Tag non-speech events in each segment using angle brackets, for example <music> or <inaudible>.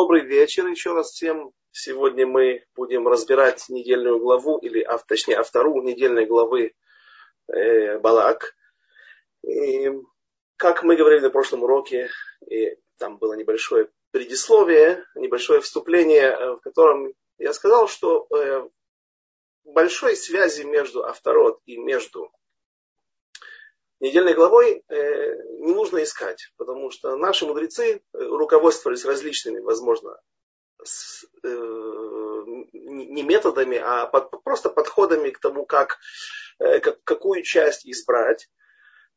Добрый вечер еще раз всем. Сегодня мы будем разбирать недельную главу, или а, точнее автору недельной главы э, Балак. И, как мы говорили на прошлом уроке, и там было небольшое предисловие, небольшое вступление, э, в котором я сказал, что э, большой связи между авторот и между недельной главой э, не нужно искать, потому что наши мудрецы э, руководствовались различными, возможно, с, э, не методами, а под, просто подходами к тому, как, э, как, какую часть избрать,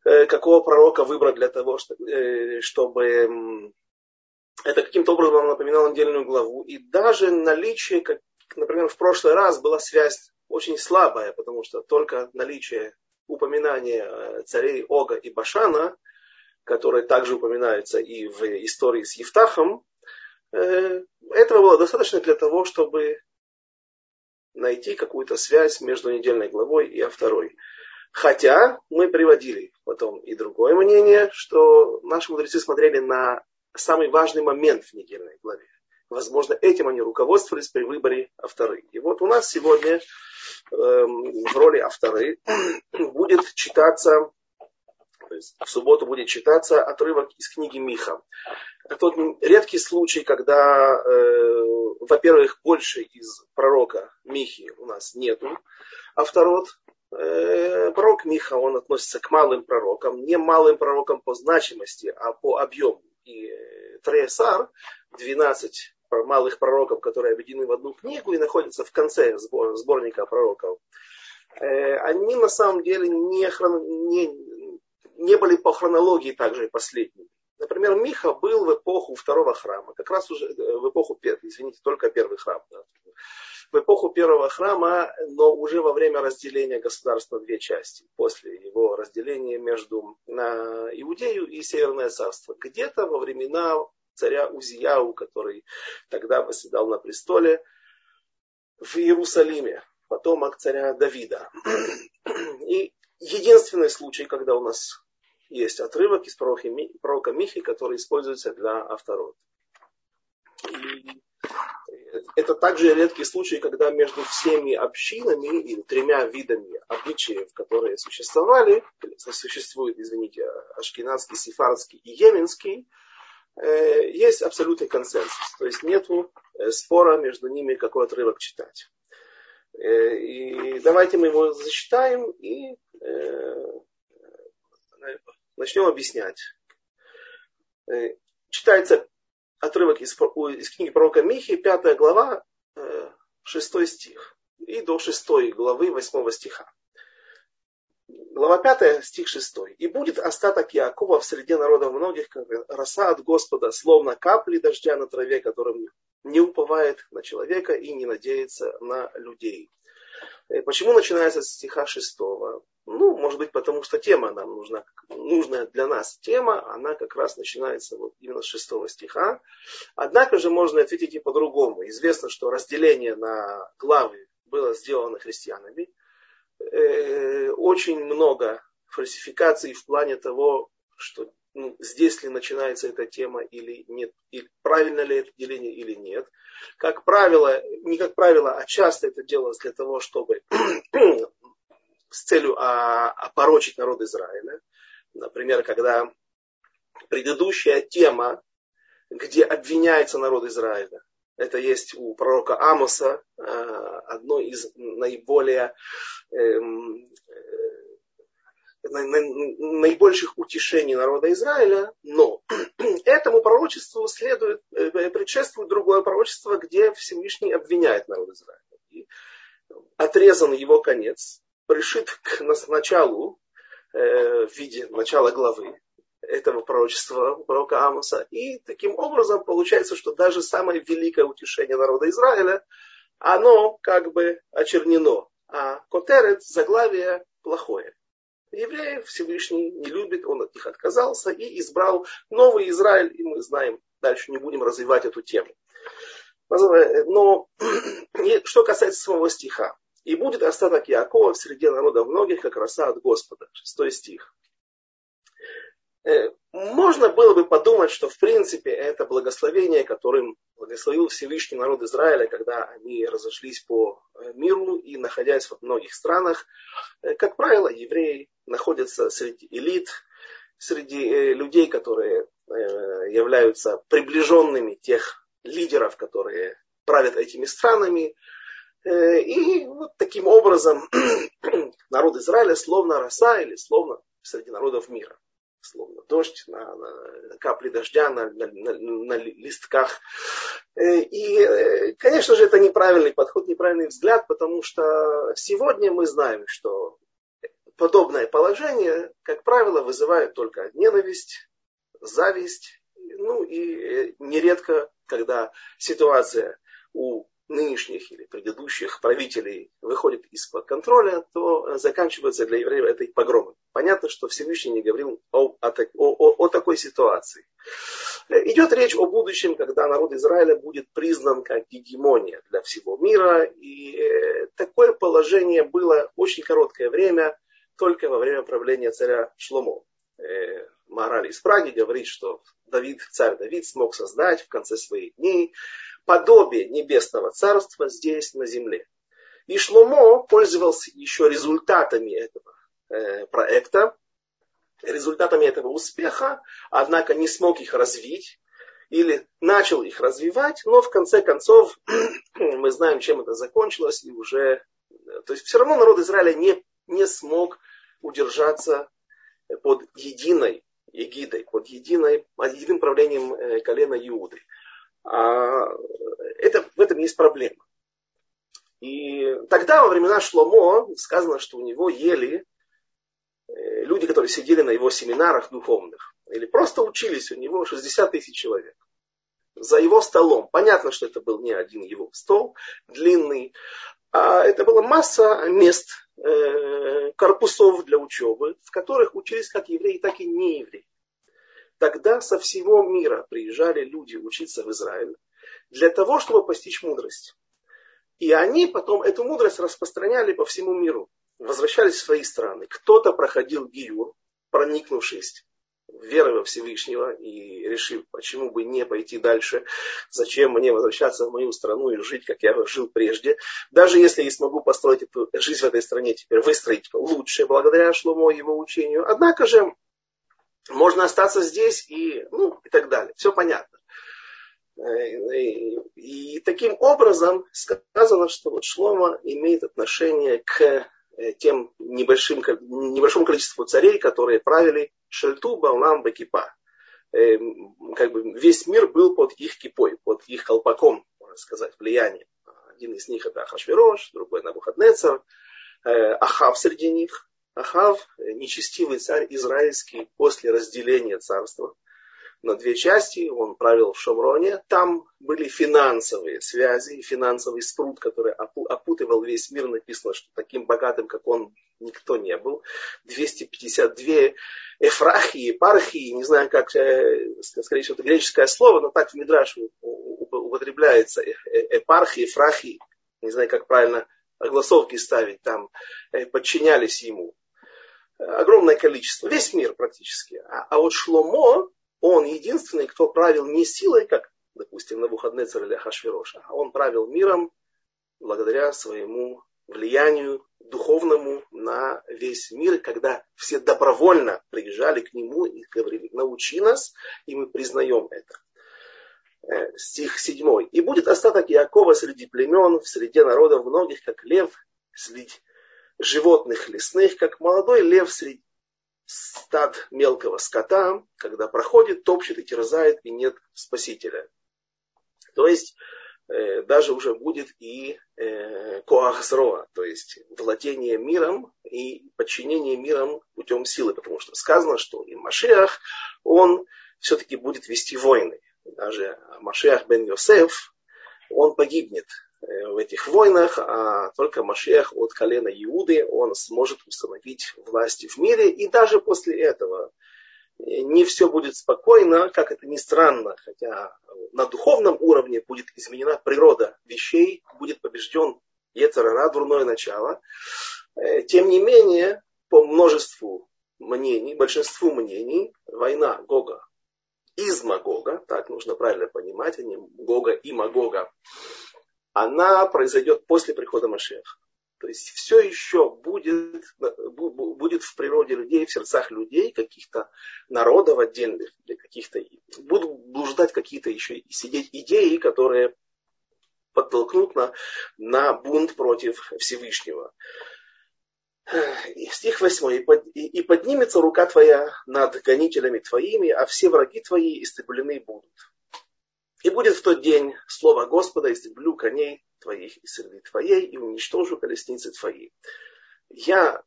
э, какого пророка выбрать для того, э, чтобы это каким-то образом напоминало недельную главу. И даже наличие, как, например, в прошлый раз была связь очень слабая, потому что только наличие упоминание э, царей Ога и Башана, которые также упоминаются и в истории с Евтахом, э, этого было достаточно для того, чтобы найти какую-то связь между недельной главой и второй. Хотя мы приводили потом и другое мнение, что наши мудрецы смотрели на самый важный момент в недельной главе. Возможно, этим они руководствовались при выборе авторы. И вот у нас сегодня в роли авторы <clears throat> будет читаться, то есть в субботу будет читаться отрывок из книги Миха. Это тот редкий случай, когда, э, во-первых, больше из пророка Михи у нас нету авторот. Э, пророк Миха, он относится к малым пророкам, не малым пророкам по значимости, а по объему. И Треесар, 12 малых пророков, которые объединены в одну книгу и находятся в конце сбор, сборника пророков, э, они на самом деле не, хрон, не, не были по хронологии также последними. Например, Миха был в эпоху второго храма, как раз уже э, в эпоху, извините, только первый храм. Да. В эпоху первого храма, но уже во время разделения государства на две части, после его разделения между на Иудею и Северное царство. Где-то во времена царя Узияу, который тогда восседал на престоле в Иерусалиме, потомок царя Давида. И единственный случай, когда у нас есть отрывок из пророка Михи, который используется для авторот. И это также редкий случай, когда между всеми общинами или тремя видами обычаев, которые существовали, существуют, извините, ашкенадский, сефардский и йеменский, есть абсолютный консенсус. То есть нет э, спора между ними, какой отрывок читать. Э, и давайте мы его зачитаем и начнем объяснять. Читается отрывок из, из книги пророка Михи, 5 глава, 6 стих, и до 6 главы 8 стиха. Глава 5, стих 6. «И будет остаток Якова в среде народов многих, как роса от Господа, словно капли дождя на траве, которым не уповает на человека и не надеется на людей». Э, почему начинается с стиха 6? Ну, может быть, потому что тема нам нужна, нужная для нас тема, она как раз начинается вот именно с 6 стиха. Однако же можно ответить и по-другому. Известно, что разделение на главы было сделано христианами – э, очень много фальсификаций в плане того, что ну, здесь ли начинается эта тема или нет, и правильно ли это деление или нет. Как правило, не как правило, а часто это делалось для того, чтобы <clears throat> с целью а, опорочить народ Израиля. Например, когда предыдущая тема, где обвиняется народ Израиля, это есть у пророка Амоса, э, одно из наиболее эм, э, наибольших утешений народа Израиля, но <clears throat> этому пророчеству следует, э, предшествует другое пророчество, где Всевышний обвиняет народ Израиля. И отрезан его конец, пришит к началу, в виде начала главы, этого пророчества, пророка Амоса. И таким образом получается, что даже самое великое утешение народа Израиля, оно как бы очернено. А Котерет, заглавие, плохое. Евреев Всевышний не любит, он от них отказался и избрал новый Израиль, и мы знаем, дальше не будем развивать эту тему. Но <clears throat> что касается самого стиха. «И будет остаток Якова в среде народа многих, как роса от Господа». Шестой стих. Э, можно было бы подумать, что в принципе это благословение, которым благословил Всевышний народ Израиля, когда они разошлись по э, миру и находясь в многих странах, э, как правило, евреи находятся среди элит, среди людей, которые являются приближенными тех лидеров, которые правят этими странами. И вот таким образом <clears throat> народ Израиля словно роса или словно среди народов мира словно дождь, на, на капли дождя на, на, на, на листках. Э, и, э, конечно же, это неправильный подход, неправильный взгляд, потому что сегодня мы знаем, что подобное положение, как правило, вызывает только ненависть, зависть, ну и э, нередко, когда ситуация у нынешних или предыдущих правителей выходит из-под контроля, то заканчивается для евреев этой погромой. Понятно, что Всевышний не говорил о, о, о, о такой ситуации. Идет речь о будущем, когда народ Израиля будет признан как гегемония для всего мира. И э, такое положение было очень короткое время, только во время правления царя Шломо. Э, Мораль из Праги говорит, что Давид, царь Давид смог создать в конце своих дней подобие небесного царства здесь на земле. И Шломо пользовался еще результатами этого э, проекта, результатами этого успеха, однако не смог их развить или начал их развивать, но в конце концов <clears throat> мы знаем, чем это закончилось, и уже, то есть все равно народ Израиля не, не смог удержаться под единой егидой, под единой, единым правлением э, колена Иуды. А, это, в этом есть проблема. И тогда, во времена Шломо, сказано, что у него ели э, люди, которые сидели на его семинарах духовных, или просто учились у него 60 тысяч человек. За его столом. Понятно, что это был не один его стол, длинный, а это была масса мест, э, корпусов для учебы, в которых учились как евреи, так и не евреи. Тогда со всего мира приезжали люди учиться в Израиль для того, чтобы постичь мудрость. И они потом эту мудрость распространяли по всему миру. Возвращались в свои страны. Кто-то проходил гиюр, проникнувшись верой во Всевышнего и решив, почему бы не пойти дальше, зачем мне возвращаться в мою страну и жить, как я жил прежде. Даже если я смогу построить эту жизнь в этой стране, теперь выстроить лучше благодаря Шломо его учению. Однако же можно остаться здесь и, ну, и так далее. Все понятно. И, и таким образом сказано, что вот Шлома имеет отношение к тем небольшим, небольшому количеству царей, которые правили Шельту, Балнам, Бекипа. Э, как бы весь мир был под их кипой, под их колпаком, можно сказать, влиянием. Один из них это Ахашвирош, другой Набухаднецар, Ахав среди них. Ахав, нечестивый царь израильский, после разделения царства на две части, он правил в Шамроне, там были финансовые связи, финансовый спрут, который опутывал весь мир, написано, что таким богатым, как он, никто не был. 252 эфрахии, епархии, не знаю, как, э, скорее всего, это греческое слово, но так в Мидраш употребляется, э, э, эпархии, эфрахии, не знаю, как правильно огласовки ставить, там. Подчинялись ему. Огромное количество, весь мир практически. А, а вот Шломо, он единственный, кто правил не силой, как, допустим, на выходные или Хашвироша, а он правил миром благодаря своему влиянию духовному на весь мир, когда все добровольно приезжали к нему и говорили, научи нас, и мы признаем это. Э, стих 7. «И будет остаток Якова среди племен, в среде народов многих, как лев, среди животных лесных, как молодой лев среди стад мелкого скота, когда проходит, топчет и терзает, и нет спасителя. То есть э, даже уже будет и э, коахзроа, то есть владение миром и подчинение миром путем силы, потому что сказано, что и Машиах, он все-таки будет вести войны. Даже Машиах бен Йосеф, он погибнет в этих войнах, а только Машех от колена Иуды, он сможет установить власть в мире. И даже после этого э, не все будет спокойно, как это ни странно, хотя на духовном уровне будет изменена природа вещей, будет побежден Ецарара, дурное начало. Э, тем не менее, по множеству мнений, большинству мнений, война Гога из Магога, так нужно правильно понимать, а не Гога и Магога, она произойдет после прихода Машеха. То есть все еще будет, будет в природе людей, в сердцах людей, каких-то народов отдельных, каких-то, будут блуждать какие-то еще сидеть идеи, которые подтолкнут на, на бунт против Всевышнего. И стих 8. «И поднимется рука твоя над гонителями твоими, а все враги твои истреблены будут. И будет в тот день слово Господа, истреблю коней твоих и среды твоей, и уничтожу колесницы твои». Я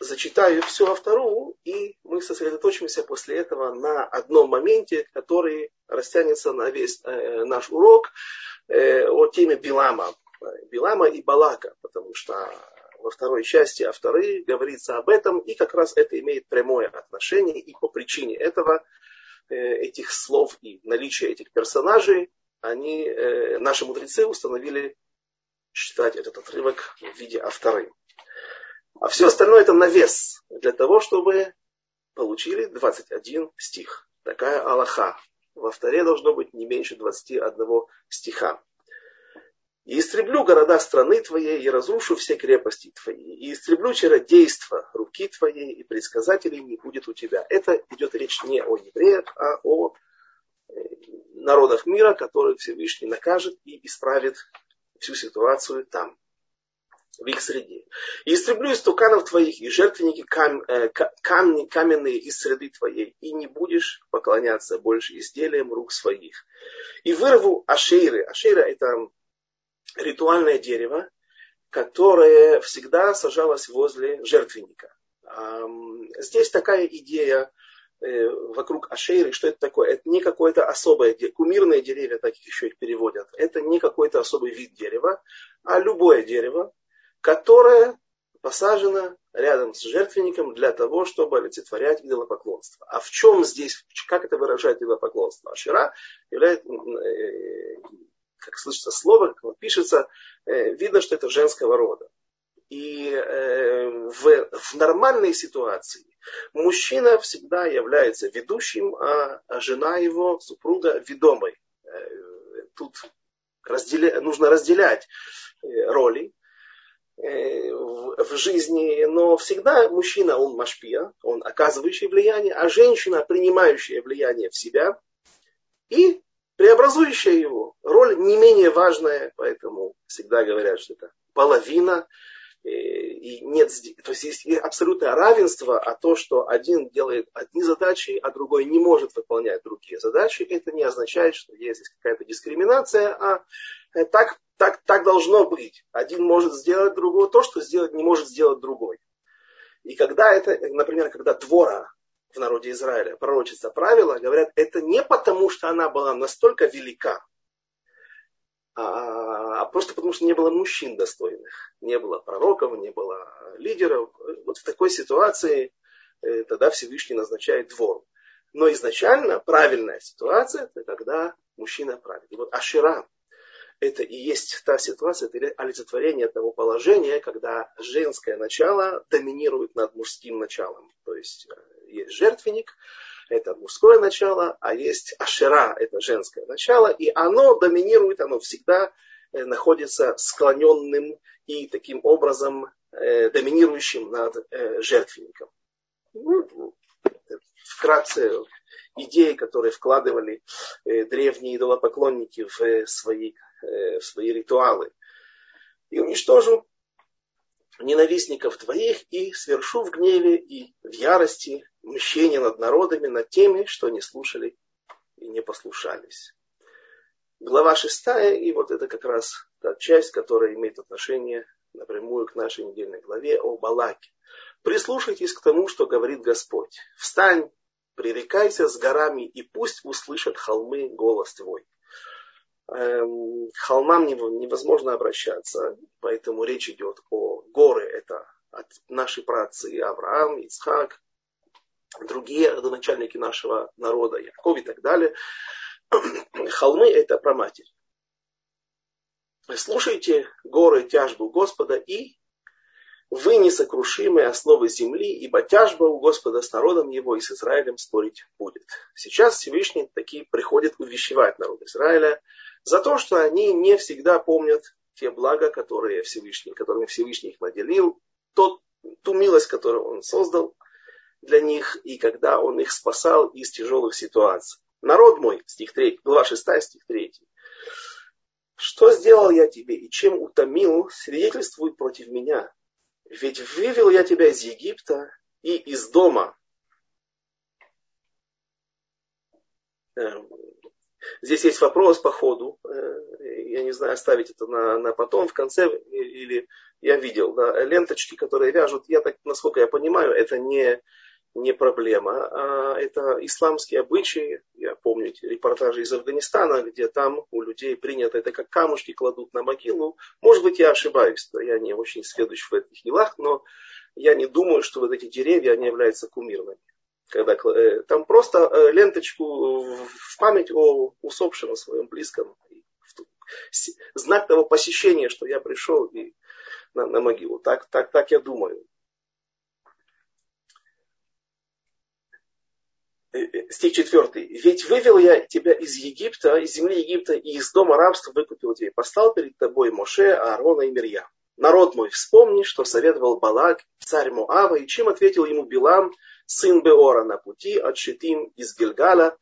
зачитаю все вторую, и мы сосредоточимся после этого на одном моменте, который растянется на весь э, наш урок э, о теме Билама. Билама и Балака, потому что во второй части авторы говорится об этом, и как раз это имеет прямое отношение, и по причине этого, этих слов и наличия этих персонажей, они, э, наши мудрецы установили читать этот отрывок в виде авторы. А все остальное это навес для того, чтобы получили 21 стих. Такая Аллаха. Во вторе должно быть не меньше 21 стиха. И истреблю города страны твоей, и разрушу все крепости твои, и истреблю чародейство руки твоей, и предсказателей не будет у тебя. Это идет речь не о евреях, а о э, народах мира, которых Всевышний накажет и исправит всю ситуацию там, в их среде. И истреблю истуканов твоих, и жертвенники кам, э, камни, каменные из среды твоей, и не будешь поклоняться больше изделиям рук своих. И вырву ашейры. Ашейра это ритуальное дерево, которое всегда сажалось возле жертвенника. Здесь такая идея э, вокруг Ашейры, что это такое? Это не какое-то особое, кумирные деревья, так еще их переводят. Это не какой-то особый вид дерева, а любое дерево, которое посажено рядом с жертвенником для того, чтобы олицетворять идолопоклонство. А в чем здесь, как это выражает идолопоклонство? Ашира является, как слышится слово, как оно пишется, э, видно, что это женского рода. И э, в, в нормальной ситуации мужчина всегда является ведущим, а, а жена его, супруга, ведомой. Э, тут разделя, нужно разделять роли в жизни, но всегда мужчина, он машпия, он оказывающий влияние, а женщина, принимающая влияние в себя и преобразующая его. Роль не менее важная, поэтому всегда говорят, что это половина. Э, и нет, то есть есть абсолютное равенство, а то, что один делает одни задачи, а другой не может выполнять другие задачи, это не означает, что есть какая-то дискриминация, а э, так, так, так должно быть. Один может сделать другого то, что сделать не может сделать другой. И когда это, например, когда двора в народе Израиля, пророчица правила, говорят, это не потому, что она была настолько велика, а, а просто потому, что не было мужчин достойных. Не было пророков, не было лидеров. Вот в такой ситуации э, тогда Всевышний назначает двор. Но изначально правильная ситуация, это когда мужчина правит. И вот Ашира, это и есть та ситуация, это олицетворение того положения, когда женское начало доминирует над мужским началом. То есть э, есть жертвенник, это мужское начало, а есть ашера, это женское начало, и оно доминирует, оно всегда э, находится склоненным и таким образом э, доминирующим над э, жертвенником. Ну, вкратце идеи, которые вкладывали древние идолопоклонники в свои, в свои ритуалы. И уничтожу ненавистников твоих и свершу в гневе и в ярости мщение над народами, над теми, что не слушали и не послушались. Глава шестая, и вот это как раз та часть, которая имеет отношение напрямую к нашей недельной главе о Балаке. Прислушайтесь к тому, что говорит Господь. Встань, пререкайся с горами, и пусть услышат холмы голос твой. Эм, холмам невозможно обращаться, поэтому речь идет о горы. Это от нашей працы Авраам, Ицхак, другие родоначальники нашего народа, Яков и так далее. <clears throat> Холмы это про матерь. Слушайте горы тяжбу Господа и вы несокрушимые основы земли, ибо тяжба у Господа с народом его и с Израилем спорить будет. Сейчас Всевышний таки приходит увещевать народ Израиля за то, что они не всегда помнят те блага, которые Всевышний, которыми Всевышний их наделил, тот, ту милость, которую он создал для них, и когда он их спасал из тяжелых ситуаций. Народ мой, стих 3, глава 6, стих 3. Что сделал я тебе и чем утомил, свидетельствует против меня. Ведь вывел я тебя из Египта и из дома. Эм, здесь есть вопрос по ходу. Э, я не знаю, оставить это на, на потом, в конце. Или я видел да, ленточки, которые вяжут. Я так, насколько я понимаю, это не не проблема, а это исламские обычаи. Я помню репортажи из Афганистана, где там у людей принято это как камушки кладут на могилу. Может быть, я ошибаюсь, я не очень следующий в этих делах, но я не думаю, что вот эти деревья, они являются кумирными. Когда, э, там просто э, ленточку в память о усопшем, о своем близком. Знак того посещения, что я пришел и на, на могилу. Так, так, так я думаю. Э, э, стих 4. «Ведь вывел я тебя из Египта, из земли Египта, и из дома рабства выкупил тебя, и послал перед тобой Моше, Аарона и Мирьям. Народ мой, вспомни, что советовал Балак, царь Моава, и чем ответил ему Билам, сын Беора, на пути от Шитим из Гильгала.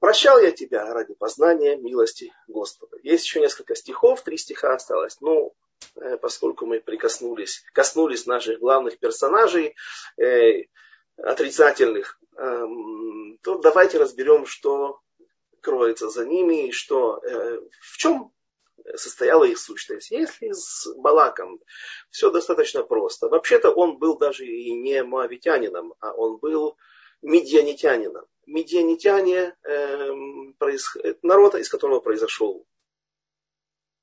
Прощал я тебя ради познания милости Господа. Есть еще несколько стихов, три стиха осталось. Ну, э, поскольку мы прикоснулись, коснулись наших главных персонажей, э, отрицательных, то давайте разберем, что кроется за ними и что, э, в чем состояла их сущность. Если с Балаком все достаточно просто. Вообще-то он был даже и не моавитянином, а он был медианитянином. Медианитяне э, проис... народ, из которого произошел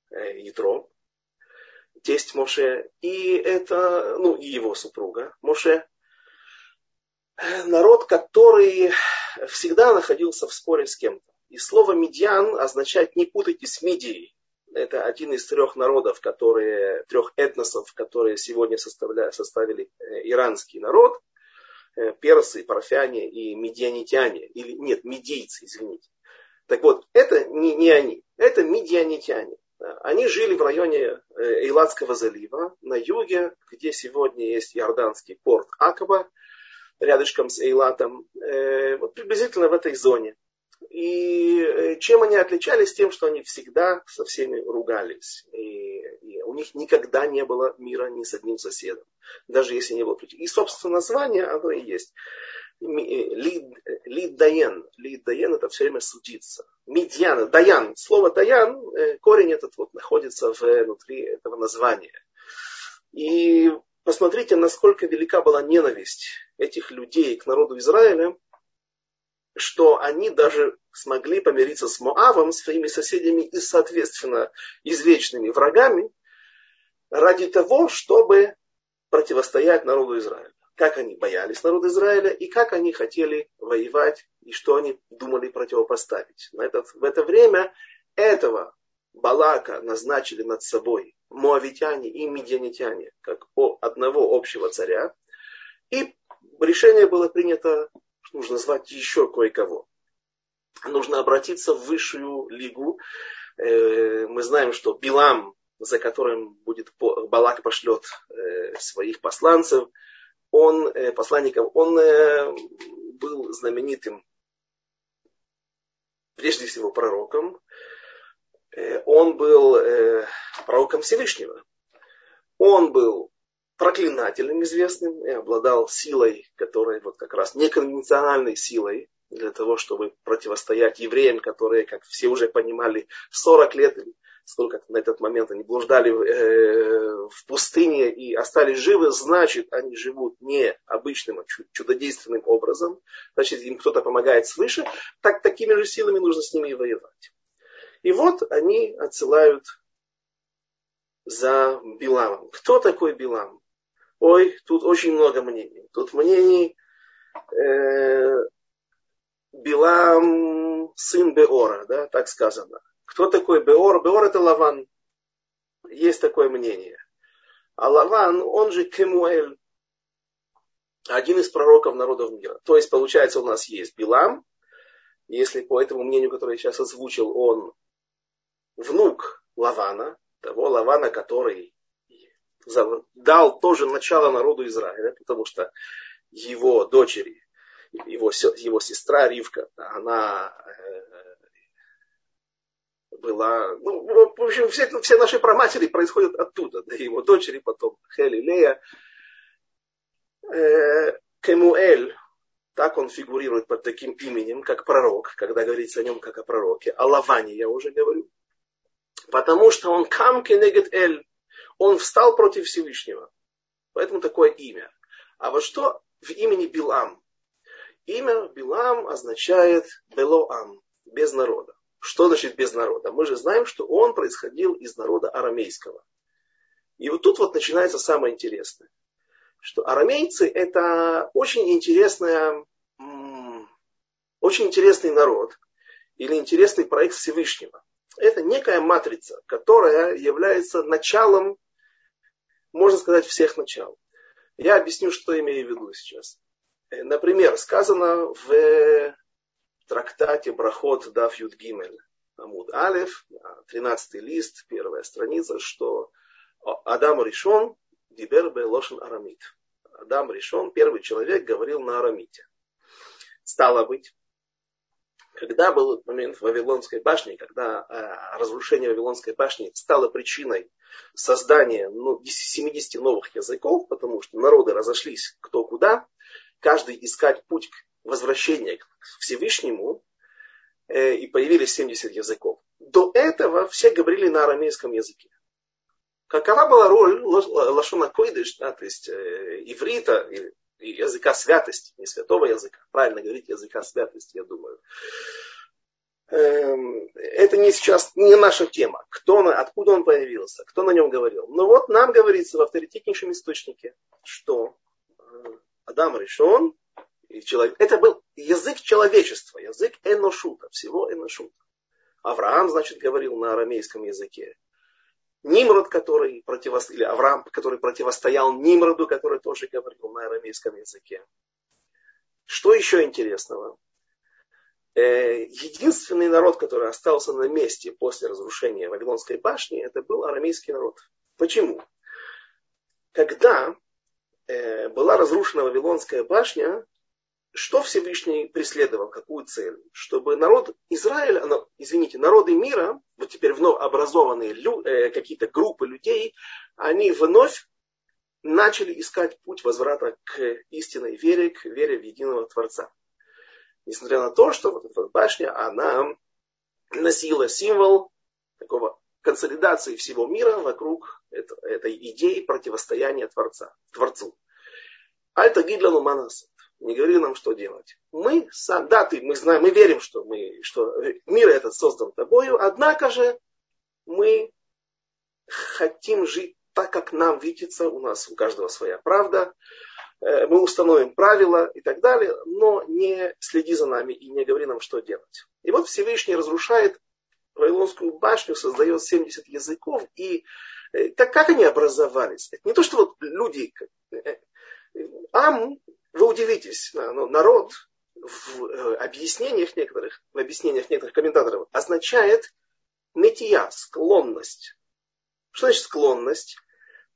э, Ятро, тесть Моше, и это, ну, и его супруга Моше, народ, который всегда находился в споре с кем-то. И слово медиан означает не путайте с Мидией. Это один из трех народов, которые, трех этносов, которые сегодня составляют, составили э, иранский народ. Э, персы, парфяне и медианитяне. Или нет, медийцы, извините. Так вот, это не, не они, это медианитяне. Они жили в районе Эйладского залива, на юге, где сегодня есть иорданский порт Акаба, рядышком с Эйлатом, э, вот приблизительно в этой зоне. И э, чем они отличались? Тем, что они всегда со всеми ругались. И, и у них никогда не было мира ни с одним соседом. Даже если не было И, собственно, название оно и есть. Э, Лид Даян. Это все время судиться. Медьян, Даян. Слово Даян, корень этот вот находится внутри этого названия. И посмотрите, насколько велика была ненависть этих людей к народу Израиля, что они даже смогли помириться с Моавом, своими соседями и, соответственно, извечными врагами, ради того, чтобы противостоять народу Израиля. Как они боялись народа Израиля и как они хотели воевать и что они думали противопоставить. На этот, в это время этого Балака назначили над собой моавитяне и медианитяне, как одного общего царя. И решение было принято, нужно звать еще кое-кого. Нужно обратиться в высшую лигу. Э, мы знаем, что Билам, за которым будет Балак пошлет э, своих посланцев, он, э, посланников, он был знаменитым прежде всего пророком, он был э, пророком Всевышнего. Он был проклинателем известным и обладал силой, которая вот как раз неконвенциональной силой для того, чтобы противостоять евреям, которые, как все уже понимали, 40 лет, сколько на этот момент они блуждали э, в пустыне и остались живы, значит, они живут не обычным, а чудодейственным образом. Значит, им кто-то помогает свыше. Так, такими же силами нужно с ними и воевать. И вот они отсылают за Биламом. Кто такой Билам? Ой, тут очень много мнений. Тут мнений э, Билам сын Беора, да, так сказано. Кто такой Беор? Беор это Лаван. Есть такое мнение. А Лаван, он же Кемуэль, один из пророков народов мира. То есть, получается, у нас есть Билам, если по этому мнению, которое я сейчас озвучил, он внук Лавана, того Лавана, который дал тоже начало народу Израиля, потому что его дочери, его, его сестра Ривка, она э, была, ну, в общем, все, все наши проматери происходят оттуда, да, его дочери, потом Хели, Лея. Э, Кемуэль, так он фигурирует под таким именем, как пророк, когда говорится о нем как о пророке. О Лаване я уже говорю. Потому что он кам кенегет эль. Он встал против Всевышнего. Поэтому такое имя. А вот что в имени Билам? Имя Билам означает Белоам, без народа. Что значит без народа? Мы же знаем, что он происходил из народа арамейского. И вот тут вот начинается самое интересное что арамейцы это очень интересная, очень интересный народ или интересный проект Всевышнего. Это некая матрица, которая является началом, можно сказать, всех начал. Я объясню, что имею в виду сейчас. Например, сказано в трактате Брахот Даф Гимель, Амуд Алев, 13 лист, первая страница, что Адам решен, Дибер бе лошен арамит. Адам решен, первый человек говорил на арамите. Стало быть, когда был момент Вавилонской башне, когда э, разрушение Вавилонской башни стало причиной создания ну, 70 новых языков, потому что народы разошлись кто куда, каждый искать путь к возвращению к Всевышнему, э, и появились 70 языков. До этого все говорили на арамейском языке. Какова была роль Лашона Койдыш, да, то есть э, иврита, языка святости, не святого языка, правильно говорить языка святости, я думаю. Эм, это не сейчас, не наша тема. Кто, откуда он появился, кто на нем говорил. Но вот нам говорится в авторитетнейшем источнике, что э, Адам решен, и человек, это был язык человечества, язык эношута, всего эношута. Авраам, значит, говорил на арамейском языке. Нимрод, который противостоял, или Авраам, который противостоял Нимроду, который тоже говорил на арамейском языке. Что еще интересного? Э, единственный народ, который остался на месте после разрушения Вавилонской башни, это был арамейский народ. Почему? Когда э, была разрушена Вавилонская башня, что Всевышний преследовал, какую цель? Чтобы народ Израиля, извините, народы мира, вот теперь вновь образованные э, какие-то группы людей, они вновь начали искать путь возврата к истинной вере, к вере в единого Творца. Несмотря на то, что вот эта башня, она носила символ такого консолидации всего мира вокруг этой идеи противостояния Творца, Творцу. Альта Гидлану Манаса не говори нам, что делать. Мы сам, да, ты, мы знаем, мы верим, что, мы, что мир этот создан тобою, однако же мы хотим жить так, как нам видится, у нас у каждого своя правда, э, мы установим правила и так далее, но не следи за нами и не говори нам, что делать. И вот Всевышний разрушает Вавилонскую башню, создает 70 языков, и так э, как они образовались? Это не то, что вот люди, э, Ам вы удивитесь, но народ в э, объяснениях некоторых, в объяснениях некоторых комментаторов означает метия, склонность. Что значит склонность?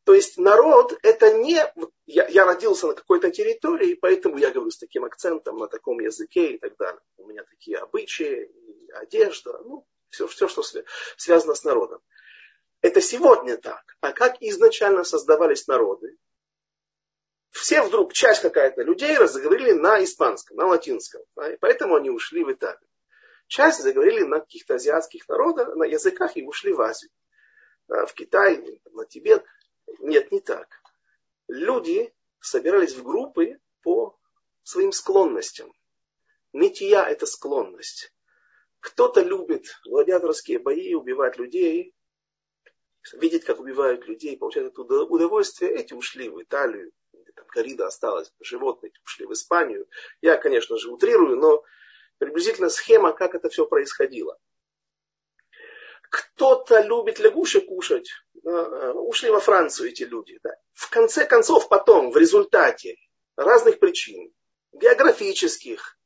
То есть народ это не... Я, я родился на какой-то территории, поэтому я говорю с таким акцентом, на таком языке и так далее. У меня такие обычаи, одежда, ну, все, все, что связано с народом. Это сегодня так. А как изначально создавались народы? Все вдруг, часть какая-то людей разговорили на испанском, на латинском. Да, и поэтому они ушли в Италию. Часть заговорили на каких-то азиатских народах, на языках и ушли в Азию. Да, в Китай, на Тибет. Нет, не так. Люди собирались в группы по своим склонностям. Нытья – это склонность. Кто-то любит гладиаторские бои, убивать людей, видеть, как убивают людей, получать это удовольствие. Эти ушли в Италию, там корида осталась, животные ушли в Испанию. Я, конечно же, утрирую, но приблизительно схема, как это все происходило. кто-то любит лягушек кушать. Э, ушли во Францию эти люди. Да. В конце концов, потом, в результате разных причин, географических,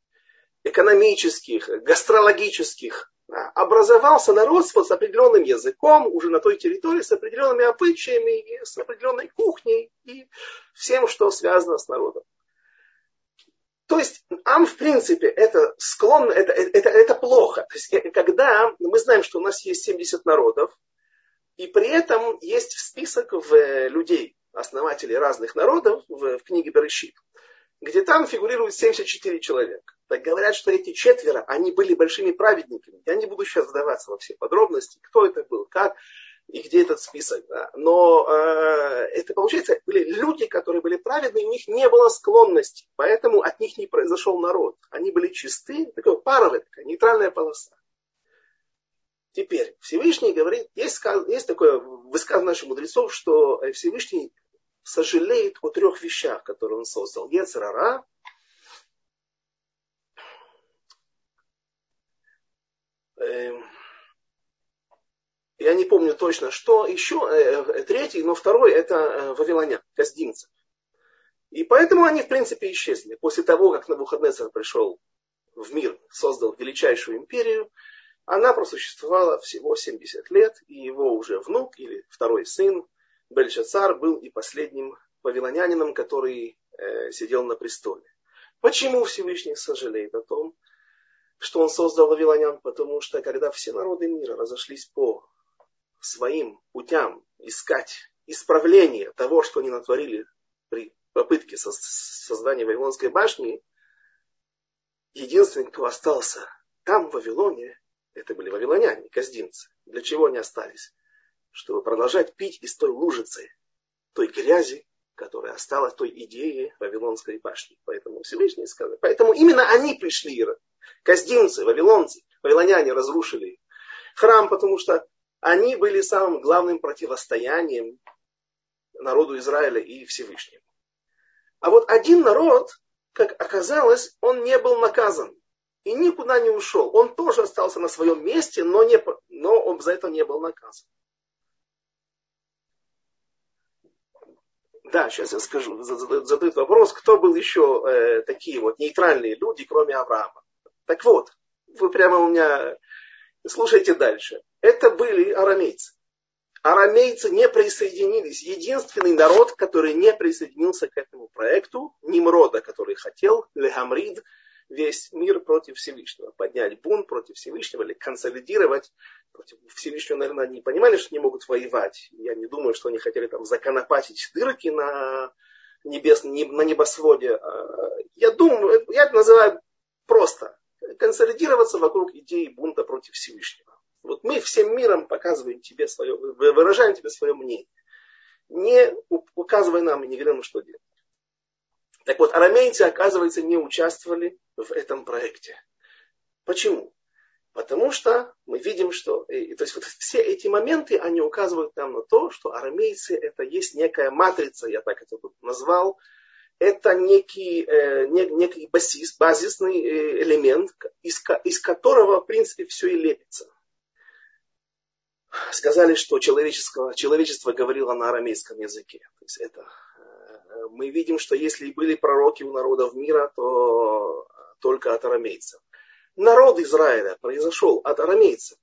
экономических, гастрологических, образовался народ с определенным языком, уже на той территории, с определенными обычаями, с определенной кухней и всем, что связано с народом. То есть ам, в принципе, это склонно, это, это, это плохо. То есть, э, когда мы знаем, что у нас есть 70 народов, и при этом есть список в э, людей, основателей разных народов в, в книге Берешит, где там фигурирует 74 человека. Так говорят, что эти четверо, они были большими праведниками. Я не буду сейчас вдаваться во все подробности, кто это был, как и где этот список. Да. Но э, это, получается, были люди, которые были праведны, у них не было склонности, поэтому от них не произошел народ. Они были чисты, такой паровая, такая нейтральная полоса. Теперь, Всевышний говорит, есть, есть такое высказывание наших мудрецов, что Всевышний сожалеет о трех вещах, которые он создал. Ецрара, эм, я не помню точно, что еще, э, э, третий, но второй это э, вавилонян, каздинцев. И поэтому они, в принципе, исчезли. После того, как Навуходнецер пришел в мир, создал величайшую империю, она просуществовала всего 70 лет, и его уже внук или второй сын Бельшацар был и последним вавилонянином, который э, сидел на престоле. Почему Всевышний сожалеет о том, что он создал вавилонян? Потому что когда все народы мира разошлись по своим путям искать исправление того, что они натворили при попытке создания Вавилонской башни, единственный, кто остался там, в Вавилоне, это были вавилоняне, каздинцы. Для чего они остались? Чтобы продолжать пить из той лужицы, той грязи, которая осталась той идеи Вавилонской башни. Поэтому Всевышний сказал. Поэтому именно они пришли, каздинцы, вавилонцы, вавилоняне разрушили храм, потому что они были самым главным противостоянием народу Израиля и Всевышнему. А вот один народ, как оказалось, он не был наказан и никуда не ушел. Он тоже остался на своем месте, но, не, но он за это не был наказан. Да, сейчас я скажу, задают вопрос, кто был еще э, такие вот нейтральные люди, кроме Авраама. Так вот, вы прямо у меня слушайте дальше. Это были арамейцы. Арамейцы не присоединились. Единственный народ, который не присоединился к этому проекту, Nimрода, который хотел, Лехамрид, весь мир против Всевышнего. Поднять бунт против Всевышнего или консолидировать против Всевышнего, наверное, они понимали, что не могут воевать. Я не думаю, что они хотели там законопатить дырки на, небес, на небосводе. А, я думаю, я это называю просто консолидироваться вокруг идеи бунта против Всевышнего. Вот мы всем миром показываем тебе свое, выражаем тебе свое мнение. Не указывай нам и не говорим, что делать. Так вот, арамейцы, оказывается, не участвовали в этом проекте. Почему? Потому что мы видим, что и, то есть вот все эти моменты, они указывают нам на то, что арамейцы это есть некая матрица, я так это тут назвал, это некий, э, некий базис, базисный э, элемент, из, из которого, в принципе, все и лепится. Сказали, что человеческого, человечество говорило на арамейском языке. То есть это, мы видим, что если были пророки у народов мира, то только от арамейцев. Народ Израиля произошел от арамейцев.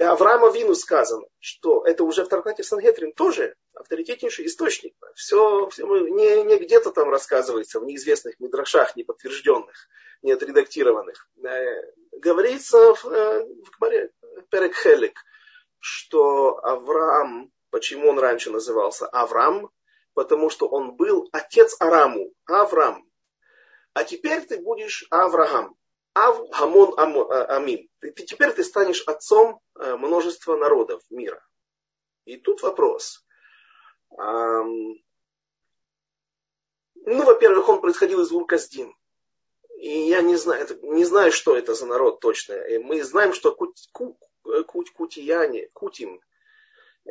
Авраама Вину сказано, что это уже в Таркате Сангетрин тоже авторитетнейший источник. Все, все не, не где-то там рассказывается в неизвестных мидрашах, неподтвержденных, не отредактированных. Э, говорится в, э, в Гмаре Перек Хелик, что Авраам, почему он раньше назывался Авраам, потому что он был отец Араму, Авраам. А теперь ты будешь Авраам. Ав Хамон а, Амин. Ты, теперь ты станешь отцом э, множества народов мира. И тут вопрос. Ну, во-первых, он происходил из Урказдин. И я не знаю, не знаю, что это за народ точно. Мы знаем, что куть, ку, куть, кутияне, кутим, э,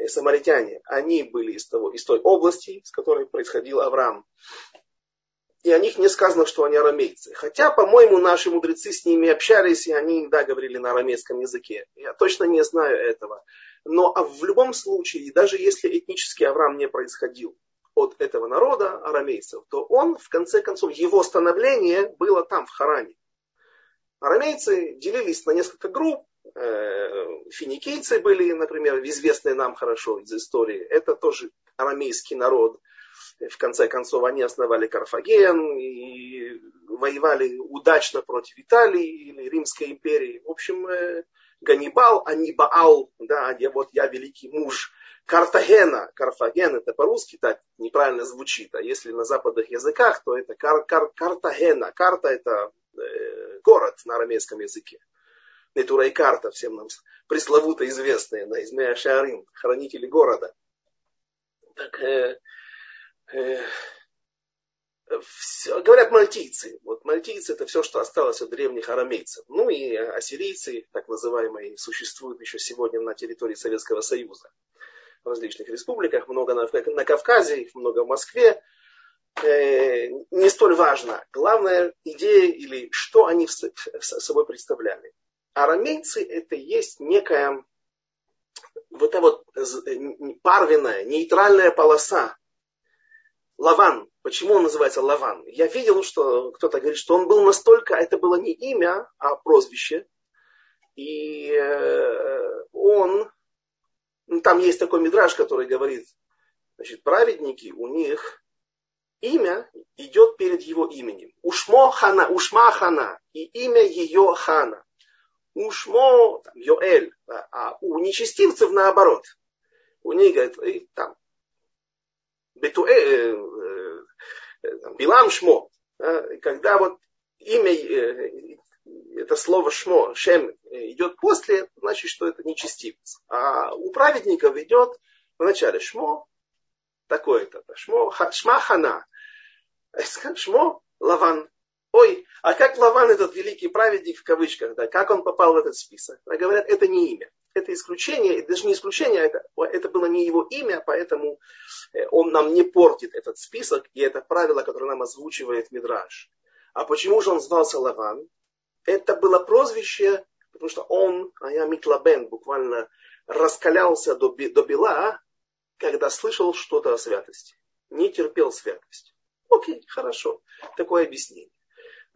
самаритяне, они были из, того, из той области, с которой происходил Авраам. и о них не сказано, что они арамейцы. Хотя, по-моему, наши мудрецы с ними общались, и они, да, говорили на арамейском языке. Я точно не знаю этого. Но а в любом случае, даже если этнический Авраам не происходил от этого народа, арамейцев, то он, в конце концов, его становление было там, в Харане. Арамейцы делились на несколько групп. Э, финикийцы были, например, известные нам хорошо из истории. Это тоже арамейский народ. В конце концов, они основали Карфаген и воевали удачно против Италии или Римской империи. В общем, э, Ганнибал, Анибаал, да, я, вот я великий муж. Картагена, Карфаген, это по-русски так неправильно звучит, а если на западных языках, то это кар, кар, Картагена. Карта это э, город на арамейском языке. Нетура и карта всем нам пресловуто известные, на Измея Шарим, хранители города. Так, э, э, все, говорят мальтийцы. Вот мальтийцы это все, что осталось от древних арамейцев. Ну и ассирийцы, так называемые, существуют еще сегодня на территории Советского Союза. В различных республиках, много на, на Кавказе, их много в Москве. Э, не столь важно. Главная идея или что они собой представляли. Арамейцы это есть некая вот эта вот парвенная, нейтральная полоса Лаван. Почему он называется Лаван? Я видел, что кто-то говорит, что он был настолько, это было не имя, а прозвище. И э, он, ну, там есть такой мидраж, который говорит, значит, праведники, у них имя идет перед его именем. Ушмо хана, ушма хана, и имя ее хана. Ушмо там, Йоэль, а у нечестивцев наоборот. У них, говорит, там, Бетуэ, э, э, э, Билам Шмо, когда вот имя, это слово Шмо, Шем идет после, значит, что это нечестивец. А у праведников идет в начале Шмо, такое-то, Шмо, Шма Хана, Шмо Лаван. Ой, а как Лаван, этот великий праведник в кавычках, да, как он попал в этот список? А говорят, это не имя это исключение, даже не исключение, это, это было не его имя, поэтому э, он нам не портит этот список и это правило, которое нам озвучивает Мидраж. А почему же он звался Лаван? Это было прозвище, потому что он, а я Митлабен, буквально раскалялся до, до бела, когда слышал что-то о святости. Не терпел святость. Окей, хорошо, такое объяснение.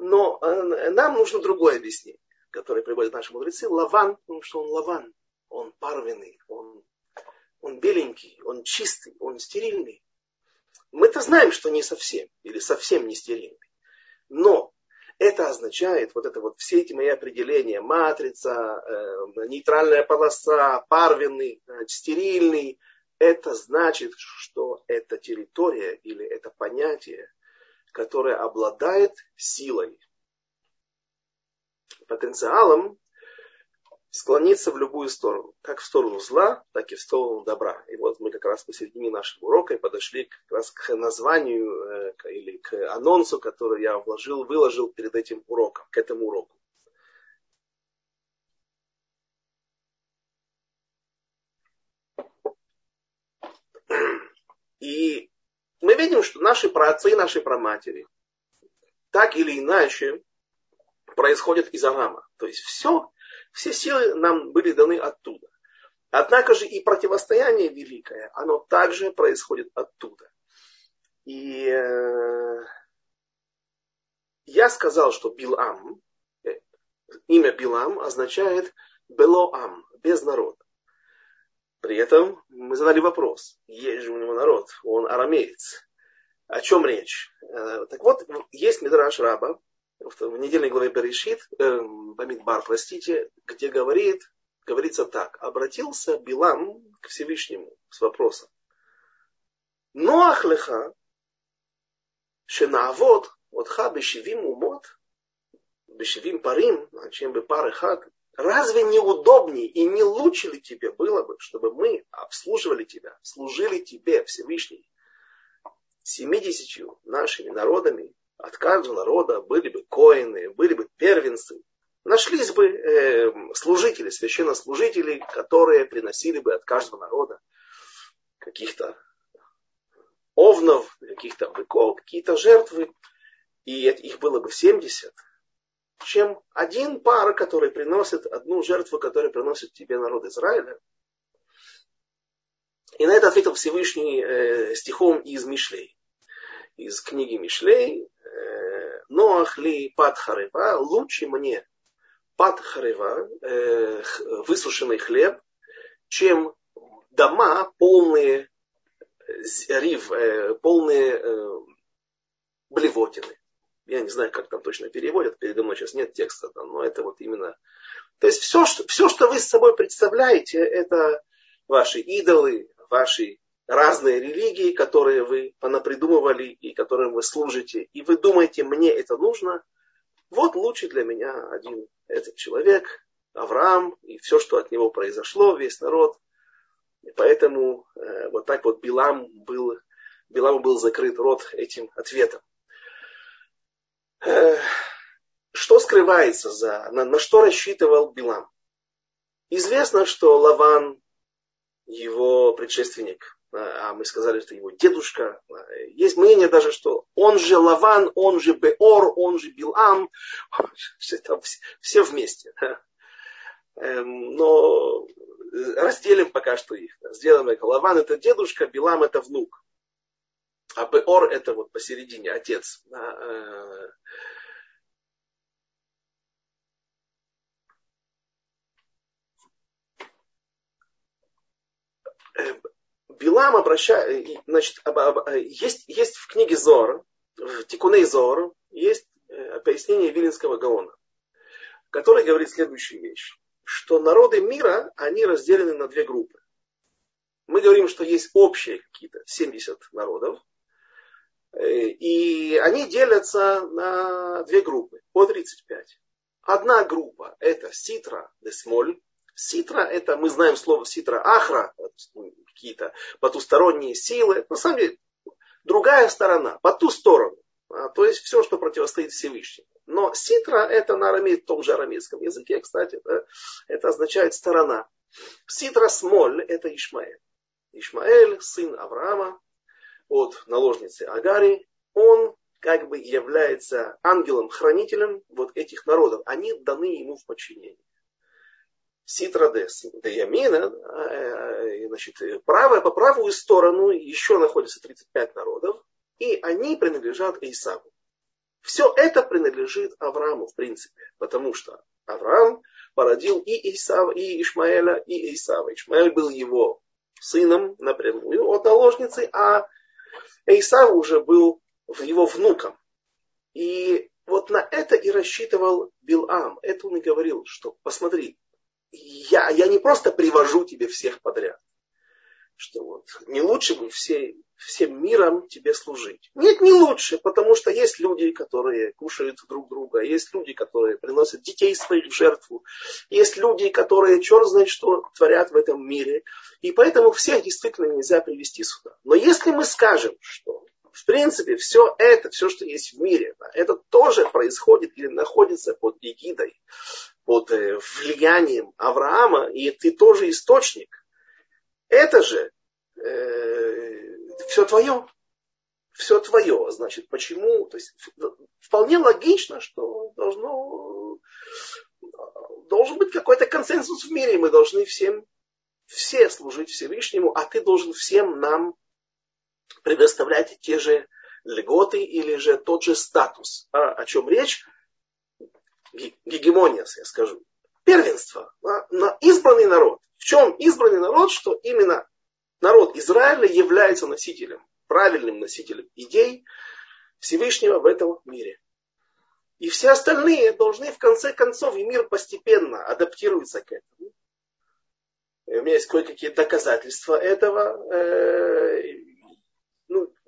Но э, нам нужно другое объяснение, которое приводят наши мудрецы. Лаван, потому что он лаван он парвенный, он, он беленький, он чистый, он стерильный. Мы-то знаем, что не совсем, или совсем не стерильный. Но это означает, вот это вот все эти мои определения, матрица, э, нейтральная полоса, парвенный, э, стерильный, это значит, что это территория или это понятие, которое обладает силой, потенциалом склониться в любую сторону, как в сторону зла, так и в сторону добра. И вот мы как раз посередине нашего урока и подошли как раз к названию э, или к анонсу, который я вложил, выложил перед этим уроком, к этому уроку. И мы видим, что наши праотцы и наши праматери так или иначе происходят из Арама. То есть все все силы нам были даны оттуда. Однако же и противостояние великое, оно также происходит оттуда. И э, я сказал, что Билам, э, имя Билам означает Белоам, без народа. При этом мы задали вопрос, есть же у него народ, он арамеец. О чем речь? Э, так вот, есть Мидраш Раба, в недельной главе Берешит, э, Бамидбар, простите, где говорит, говорится так. Обратился Билам к Всевышнему с вопросом. Ноах леха, шенаавод, отха бешевим умот, бешевим парим, а чем бы пары хат, разве не удобнее и не лучше ли тебе было бы, чтобы мы обслуживали тебя, служили тебе, Всевышний, семидесятью нашими народами, от каждого народа были бы коины, были бы первенцы, нашлись бы э, служители, священнослужители, которые приносили бы от каждого народа каких-то овнов, каких-то быков, какие-то жертвы. и их было бы 70, чем один пар, который приносит одну жертву, которую приносит тебе народ Израиля. И на это ответил Всевышний э, стихом из Мишлей. Из книги Мишлей. Э, Ноах ли пад лучше мне пад харева, э, высушенный хлеб, чем дома полные риф, э, полные э, блевотины. Я не знаю, как там точно переводят, передо мной сейчас нет текста, там, но это вот именно... То есть все что, все, что вы с собой представляете, это ваши идолы, ваши разные религии, которые вы понапридумывали и которым вы служите, и вы думаете, мне это нужно, вот лучше для меня один этот человек, Авраам, и все, что от него произошло, весь народ. И поэтому э, вот так вот Билам был, Биламу был закрыт рот этим ответом. Э, что скрывается за, на, на что рассчитывал Билам? Известно, что Лаван, его предшественник, а мы сказали, что его дедушка, есть мнение даже, что он же Лаван, он же Беор, он же Билам, <laughs> это все вместе. Эм, но разделим пока что их. Сделаем это. Лаван это дедушка, Билам это внук. А Беор это вот посередине, отец. Билам обращает, значит, есть, есть в книге Зор, в Тикуней Зор, есть э, пояснение Вилинского Гаона, который говорит следующую вещь, что народы мира, они разделены на две группы. Мы говорим, что есть общие какие-то 70 народов, э, и они делятся на две группы, по 35. Одна группа это Ситра, Десмоль, Ситра это, мы знаем слово ситра ахра, ну, какие-то потусторонние силы. На самом деле, другая сторона, по ту сторону. А, то есть все, что противостоит Всевышнему. Но ситра это на арамей, том же арамейском языке, кстати, да, это означает сторона. Ситра смоль это Ишмаэль. Ишмаэль, сын Авраама, от наложницы Агари, он как бы является ангелом-хранителем вот этих народов. Они даны ему в подчинение. Ситрадес. До Ямина, э, значит, правая, по правую сторону еще находится 35 народов, и они принадлежат Исаву. Все это принадлежит Аврааму, в принципе, потому что Авраам породил и Исава, и Ишмаэля, и Исава. Ишмаэль был его сыном напрямую от наложницы, а Исав уже был его внуком. И вот на это и рассчитывал Билам. Это он и говорил, что посмотри, я, я не просто привожу тебе всех подряд, что вот не лучше бы все, всем миром тебе служить. Нет, не лучше, потому что есть люди, которые кушают друг друга, есть люди, которые приносят детей своих в жертву, есть люди, которые черт знает что творят в этом мире, и поэтому всех действительно нельзя привести сюда. Но если мы скажем, что в принципе, все это, все, что есть в мире, это тоже происходит или находится под эгидой под э, влиянием Авраама, и ты тоже источник. Это же э, все твое. Все твое. Значит, почему? То есть, вполне логично, что должно, должен быть какой-то консенсус в мире. Мы должны всем, все служить Всевышнему, а ты должен всем нам предоставлять те же льготы или же тот же статус. А, о чем речь? Гегемония, я скажу, первенство на, на избранный народ. В чем избранный народ, что именно народ Израиля является носителем, правильным носителем идей Всевышнего в этом мире. И все остальные должны в конце концов, и мир постепенно адаптируется к этому. У меня есть кое-какие доказательства этого.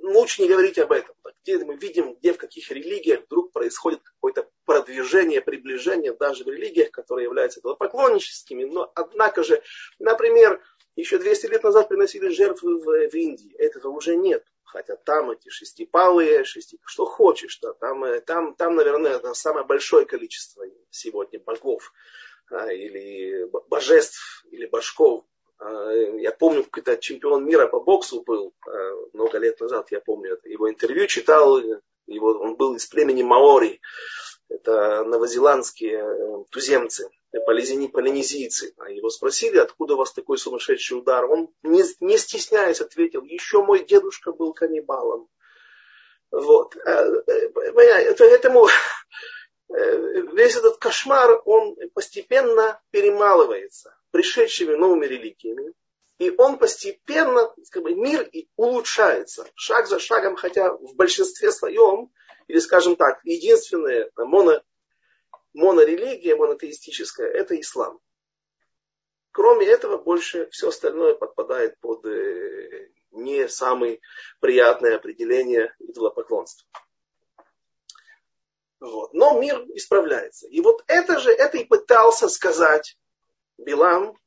Лучше не говорить об этом. Где мы видим, где в каких религиях вдруг происходит какое-то продвижение, приближение даже в религиях, которые являются поклонническими. Но, однако же, например, еще 200 лет назад приносили жертвы в, в Индии. Этого уже нет. Хотя там эти шестипалые, шести, что хочешь, да, там, э, там, там, наверное, это самое большое количество сегодня богов а, или божеств, или башков. А, я помню, какой-то чемпион мира по боксу был а, много лет назад, я помню. Его интервью читал, его он был из племени Маори, это новозеландские э, туземцы, полинезийцы. А его спросили, откуда у вас такой сумасшедший удар. Он, не, не стесняясь, ответил, еще мой дедушка был каннибалом. Вот. Поэтому <laughs> весь этот кошмар, он постепенно перемалывается пришедшими новыми религиями. И он постепенно, как бы, мир улучшается, шаг за шагом, хотя в большинстве своем, или скажем так, единственная моно, монорелигия, монотеистическая, это ислам. Кроме этого, больше все остальное подпадает под э, не самое приятное определение идолопоклонства. Вот. Но мир исправляется. И вот это же, это и пытался сказать Билам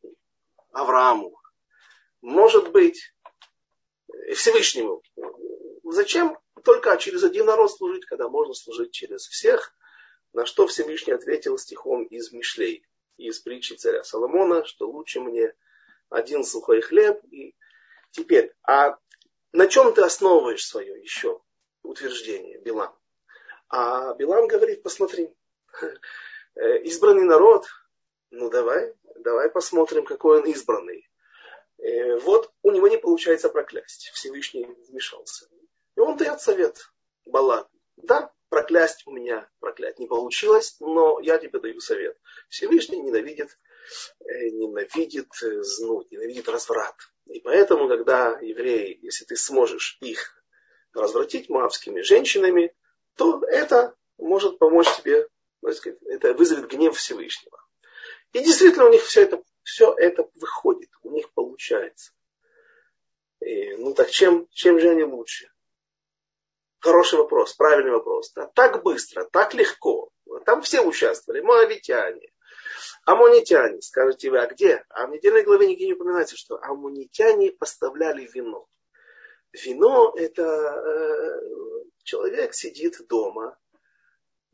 Аврааму. Может быть, Всевышнему. Зачем только через один народ служить, когда можно служить через всех? На что Всевышний ответил стихом из Мишлей, из притчи царя Соломона, что лучше мне один сухой хлеб. И теперь, а на чем ты основываешь свое еще утверждение, Билам? А Билам говорит, посмотри, <laughs> избранный народ, ну давай, давай посмотрим, какой он избранный. Э, вот у него не получается проклясть. Всевышний вмешался. И он дает совет Балак. Да, проклясть у меня проклять не получилось, но я тебе даю совет. Всевышний ненавидит, э, ненавидит э, знуть, ненавидит разврат. И поэтому, когда евреи, если ты сможешь их развратить мавскими женщинами, то это может помочь тебе, это вызовет гнев Всевышнего. И действительно у них все это, все это выходит, у них получается. И, ну так чем, чем же они лучше? Хороший вопрос, правильный вопрос. Да? Так быстро, так легко. Там все участвовали, моавитяне, аммонитяне. Скажете вы, а где? А в недельной главе нигде не упоминается, что аммонитяне поставляли вино. Вино это э, человек сидит дома,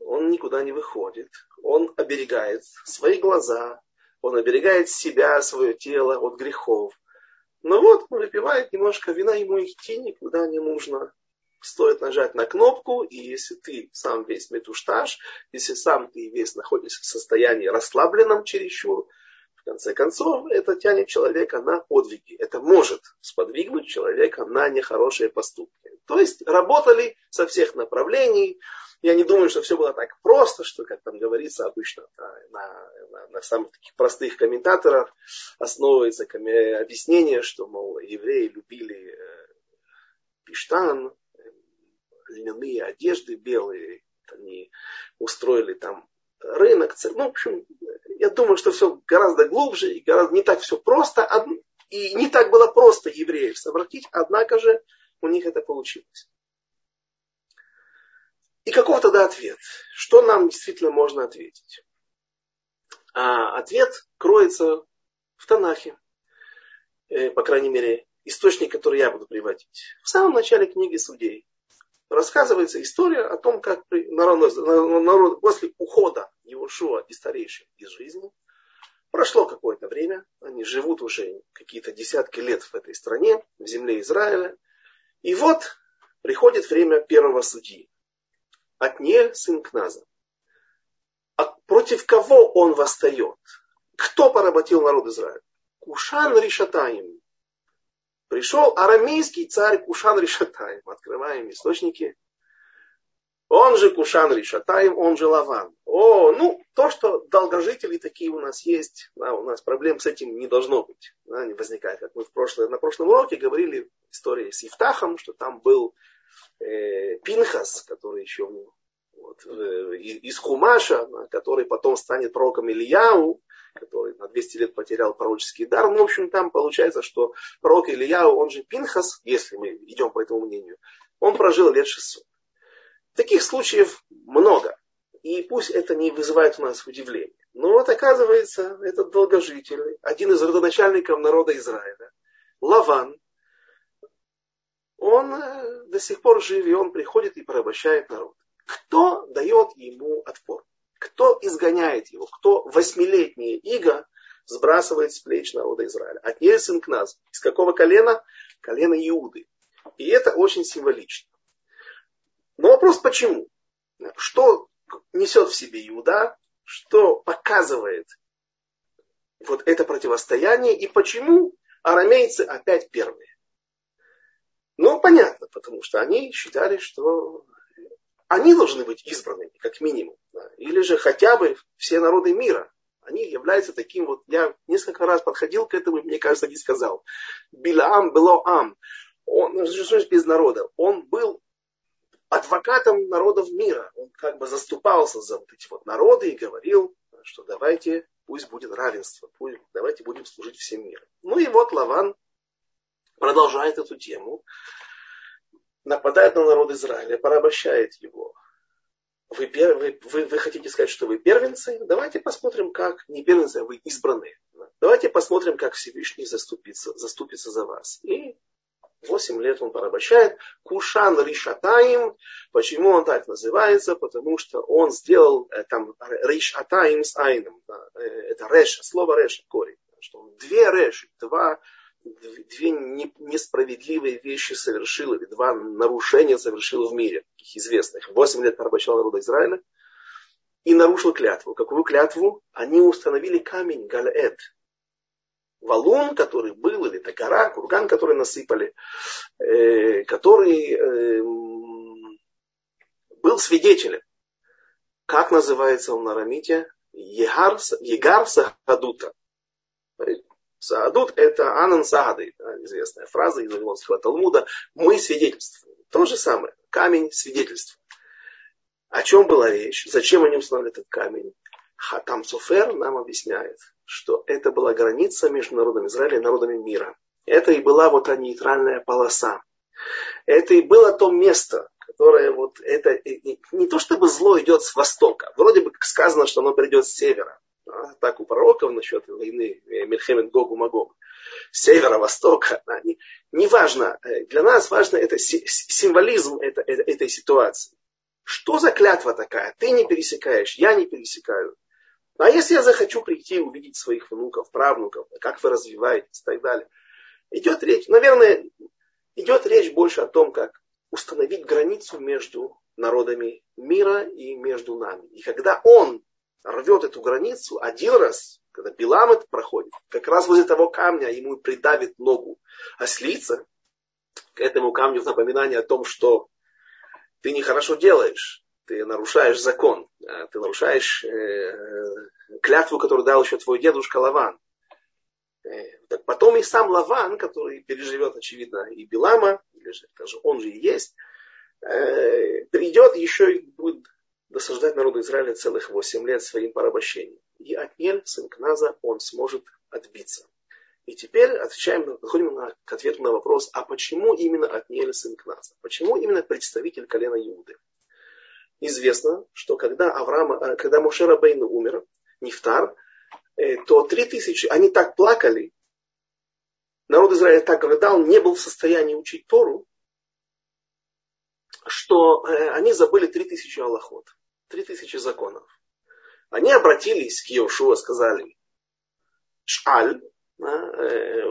он никуда не выходит, он оберегает свои глаза, он оберегает себя, свое тело от грехов. Но вот он выпивает немножко вина, ему идти никуда не нужно. Стоит нажать на кнопку, и если ты сам весь метуштаж, если сам ты весь находишься в состоянии расслабленном чересчур, в конце концов, это тянет человека на подвиги. Это может сподвигнуть человека на нехорошие поступки. То есть работали со всех направлений. Я не думаю, что все было так просто, что, как там говорится обычно на, на, на самых таких простых комментаторах, основывается объяснение, что, мол, евреи любили э, пиштан, льняные одежды белые, они устроили там рынок, ну, в общем, я думаю, что все гораздо глубже и гораздо не так все просто, и не так было просто евреев совратить, однако же у них это получилось. И каков тогда ответ? Что нам действительно можно ответить? А ответ кроется в Танахе. Э, по крайней мере, источник, который я буду приводить. В самом начале книги Судей рассказывается история о том, как народ, после ухода Иошуа и старейших из жизни, прошло какое-то время, они живут уже какие-то десятки лет в этой стране, в земле Израиля, и вот приходит время первого судьи. Отнель сын Кназа. А против кого он восстает? Кто поработил народ Израиля? Кушан Ришатаим. Пришел арамейский царь Кушан Ришатаим. Открываем источники. Он же Кушан Ришатаим, он же Лаван. О, ну, то, что долгожители такие у нас есть, да, у нас проблем с этим не должно быть. Да, не возникает. Как мы в прошлое, на прошлом уроке говорили истории с Ифтахом, что там был э, Пинхас, который еще вот, э, из Хумаша, который потом станет пророком Ильяу, который на 200 лет потерял пророческий дар. Ну, в общем, там получается, что пророк Ильяу, он же Пинхас, если мы идем по этому мнению, он прожил лет 600. Таких случаев много. И пусть это не вызывает у нас удивления. Но вот оказывается, этот долгожитель, один из родоначальников народа Израиля, Лаван, он э, до сих пор жив, и он приходит и порабощает народ. Кто дает ему отпор? Кто изгоняет его? Кто восьмилетнее иго сбрасывает с плеч народа Израиля? От сын к нас. Из какого колена? Колена Иуды. И это очень символично. Но вопрос почему? Что несет в себе Иуда, что показывает вот это противостояние и почему арамейцы опять первые. Ну, понятно, потому что они считали, что они должны быть избранными, как минимум. Да. Или же хотя бы все народы мира. Они являются таким вот, я несколько раз подходил к этому, и мне кажется, не сказал. Билаам было ам. Он, ну, что без народа? Он был адвокатом народов мира. Он как бы заступался за вот эти вот народы и говорил, что давайте, пусть будет равенство, пусть, давайте будем служить всем миром. Ну и вот Лаван продолжает эту тему, нападает на народ Израиля, порабощает его. Вы, вы, вы, вы хотите сказать, что вы первенцы? Давайте посмотрим, как не первенцы, а вы избранные. Давайте посмотрим, как Всевышний заступится, заступится за вас. И Восемь лет он порабощает. Кушан Ришатаим. Почему он так называется? Потому что он сделал э, там Ришатаим с Айном. Э, это Реш, слово Реш, корень. Что две Реши, два, две несправедливые вещи совершил, или два нарушения совершил в мире, таких известных. Восемь лет порабощал народ Израиля и нарушил клятву. Какую клятву? Они установили камень Галеэт, валун, который был, или это гора, курган, который насыпали, э, который э, был свидетелем. Как называется он на арамите? Егар Сахадута. Саадут это Анан Сагады, известная фраза из Вавилонского Талмуда. Мы свидетельствуем. То же самое. Камень свидетельства. О чем была речь? Зачем они установили этот камень? Хатам Суфер нам объясняет, что это была граница между народом Израиля и народами мира. Это и была вот та нейтральная полоса. Это и было то место, которое вот это не то чтобы зло идет с востока. Вроде бы сказано, что оно придет с севера. Так у пророков насчет войны Мельхемет Гогу Магог. Севера, востока. Да, не, не важно. Э, для нас важно это символизм это, это, этой ситуации. Что за клятва такая? Ты не пересекаешь, я не пересекаю. А если я захочу прийти и увидеть своих внуков, правнуков, как вы развиваетесь и так далее. Идет речь, наверное, идет речь больше о том, как установить границу между народами мира и между нами. И когда он рвет эту границу один раз, когда Билам это проходит, как раз возле того камня ему придавит ногу ослица, к этому камню в напоминание о том, что ты нехорошо делаешь, ты нарушаешь закон, ты нарушаешь э, клятву, которую дал еще твой дедушка Лаван. Э, так потом и сам Лаван, который переживет, очевидно, и Билама, или же даже он же и есть, э, придет еще и будет досаждать народу Израиля целых 8 лет своим порабощением. И от Нель, сын Кназа, он сможет отбиться. И теперь отвечаем, подходим на, к ответу на вопрос, а почему именно от Нель, сын Кназа? Почему именно представитель колена Иуды? известно, что когда, Авраам, э, когда Мушера Бейна умер, Нифтар, э, то три тысячи, они так плакали, народ Израиля так рыдал, не был в состоянии учить Тору, что э, они забыли три тысячи Аллахот, три тысячи законов. Они обратились к Иошуа, сказали, Шаль,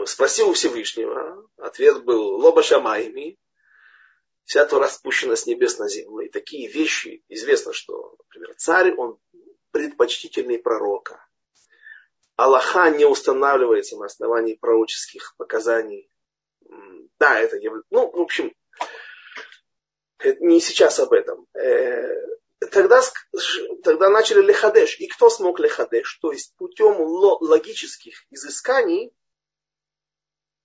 спросил у Всевышнего, ответ был Лоба Шамайми, Вся Тора спущена с небес на землю. И такие вещи, известно, что, например, царь, он предпочтительный пророка. Аллаха не устанавливается на основании пророческих показаний. Да, это. Ну, в общем, не сейчас об этом. Тогда, тогда начали лехадеш. И кто смог лехадеш? То есть путем логических изысканий,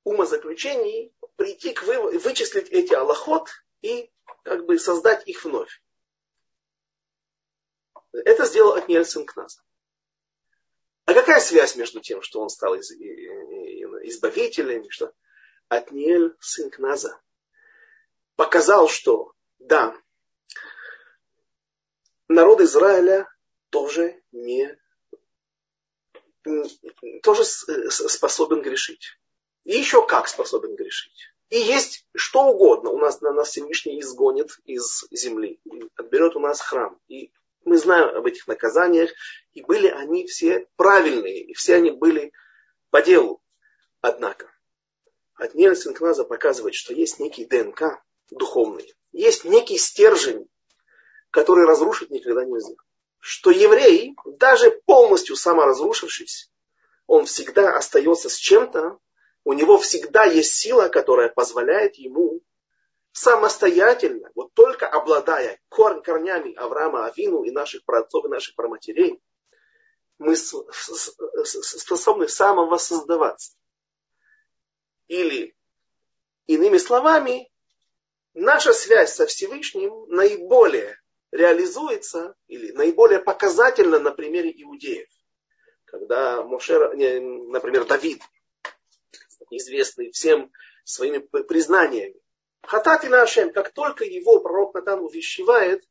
умозаключений, прийти к выводу, вычислить эти аллахот и как бы создать их вновь. Это сделал Атниэль сын Кназа. А какая связь между тем, что он стал избавителем, что Атниэль сын показал, что да, народ Израиля тоже не тоже способен грешить. И еще как способен грешить. И есть что угодно. У нас, на нас Всевышний изгонит из земли. Отберет у нас храм. И мы знаем об этих наказаниях. И были они все правильные. И все они были по делу. Однако, от Синкназа показывает, что есть некий ДНК духовный, есть некий стержень, который разрушить никогда нельзя. Что еврей, даже полностью саморазрушившись, он всегда остается с чем-то, у него всегда есть сила, которая позволяет ему самостоятельно, вот только обладая корн, корнями Авраама, Авину и наших праотцов и наших проматерей, мы способны самовоссоздаваться. Или, иными словами, наша связь со Всевышним наиболее реализуется или наиболее показательна на примере иудеев. Когда Моше, например, Давид, известный всем своими признаниями, Хатати Нашем, как только его пророк Натан увещевает,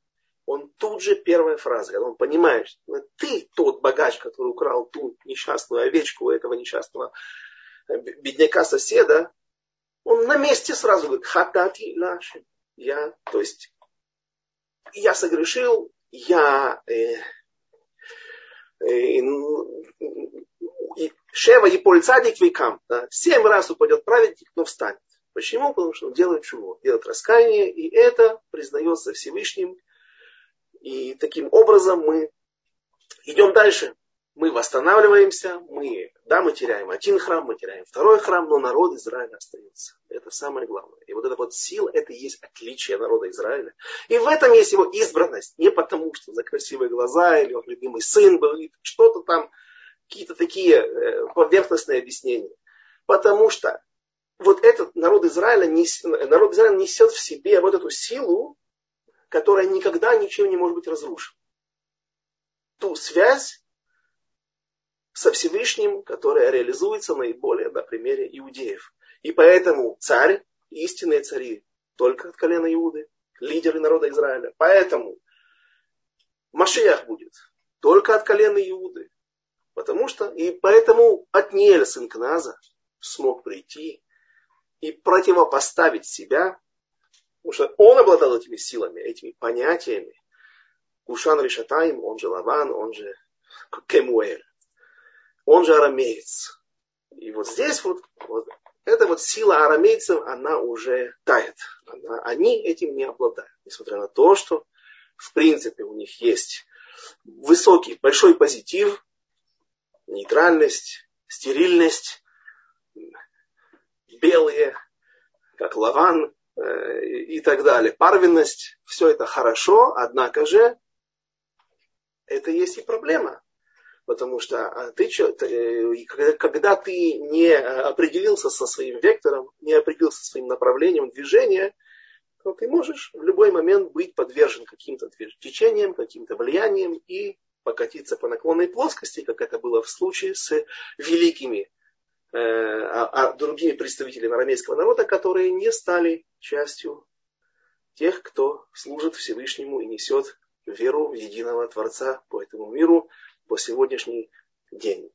он тут же первая фраза, когда он понимает, что ты тот богач, который украл ту несчастную овечку у этого несчастного э, бедняка соседа, он на месте сразу говорит, хатати нашим. Я, то есть, я согрешил, я э, э, Шева и Польцадик векам. Да, семь раз упадет праведник, но встанет. Почему? Потому что он делает чего? Делает раскаяние, и это признается Всевышним. И таким образом мы идем дальше. Мы восстанавливаемся, мы, да, мы теряем один храм, мы теряем второй храм, но народ Израиля остается. Это самое главное. И вот эта вот сила, это и есть отличие народа Израиля. И в этом есть его избранность. Не потому, что за красивые глаза, или он любимый сын был, или что-то там, какие-то такие э, поверхностные объяснения. Потому что вот этот народ Израиля, народ Израиля несет в себе вот эту силу, которая никогда ничем не может быть разрушена. Ту связь со Всевышним, которая реализуется наиболее на примере иудеев. И поэтому царь, истинные цари, только от колена Иуды, лидеры народа Израиля. Поэтому Машиях будет только от колена Иуды. Потому что, и поэтому от Ниэля, сын Кназа, смог прийти и противопоставить себя, потому что он обладал этими силами, этими понятиями. Кушан Ришатаим, он же Лаван, он же Кемуэль, он же арамеец. И вот здесь вот, вот эта вот сила арамейцев, она уже тает. Она, они этим не обладают. Несмотря на то, что в принципе у них есть высокий, большой позитив, нейтральность, стерильность, белые, как лаван э, и так далее. Парвенность, все это хорошо, однако же это есть и проблема. Потому что а, ты, э, когда ты не определился со своим вектором, не определился со своим направлением движения, то ты можешь в любой момент быть подвержен каким-то течениям, каким-то влияниям и покатиться по наклонной плоскости, как это было в случае с великими Э, а, а другими представителями арамейского народа, которые не стали частью тех, кто служит Всевышнему и несет веру в единого Творца по этому миру по сегодняшний день.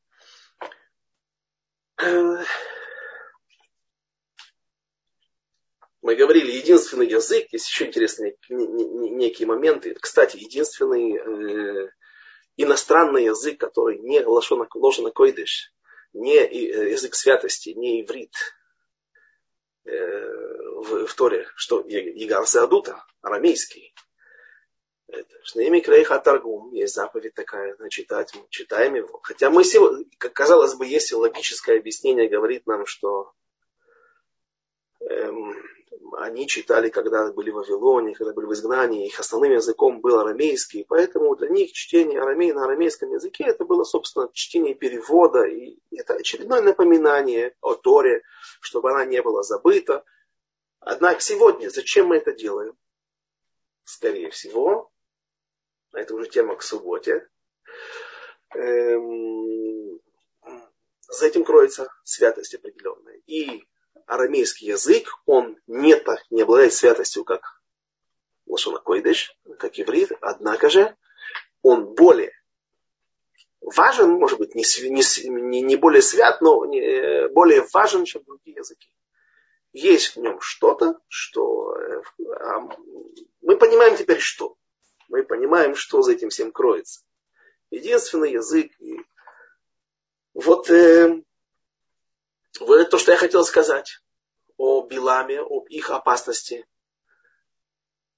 Мы говорили, единственный язык, есть еще интересные некие моменты. Кстати, единственный э, иностранный язык, который не лошона, лошона койдыш, не э, язык святости, не иврит э, в, в Торе, что Игар Адута, арамейский. Шнеими Крейха Таргум, есть заповедь такая, читать, мы читаем его. Хотя мы сегодня, казалось бы, если логическое объяснение говорит нам, что эм, они читали, когда были в Вавилоне, когда были в изгнании, их основным языком был арамейский, поэтому для них чтение арамей на арамейском языке это было, собственно, чтение перевода, и это очередное напоминание о Торе, чтобы она не была забыта. Однако сегодня зачем мы это делаем? Скорее всего, это уже тема к субботе, эм, за этим кроется святость определенная. И арамейский язык, он не, так, не обладает святостью, как Лошона Койдыш, как иврит, однако же он более важен, может быть, не, не, не более свят, но не, более важен, чем другие языки. Есть в нем что-то, что э, мы понимаем теперь что. Мы понимаем, что за этим всем кроется. Единственный язык. И вот э, вот то, что я хотел сказать о Биламе, об их опасности.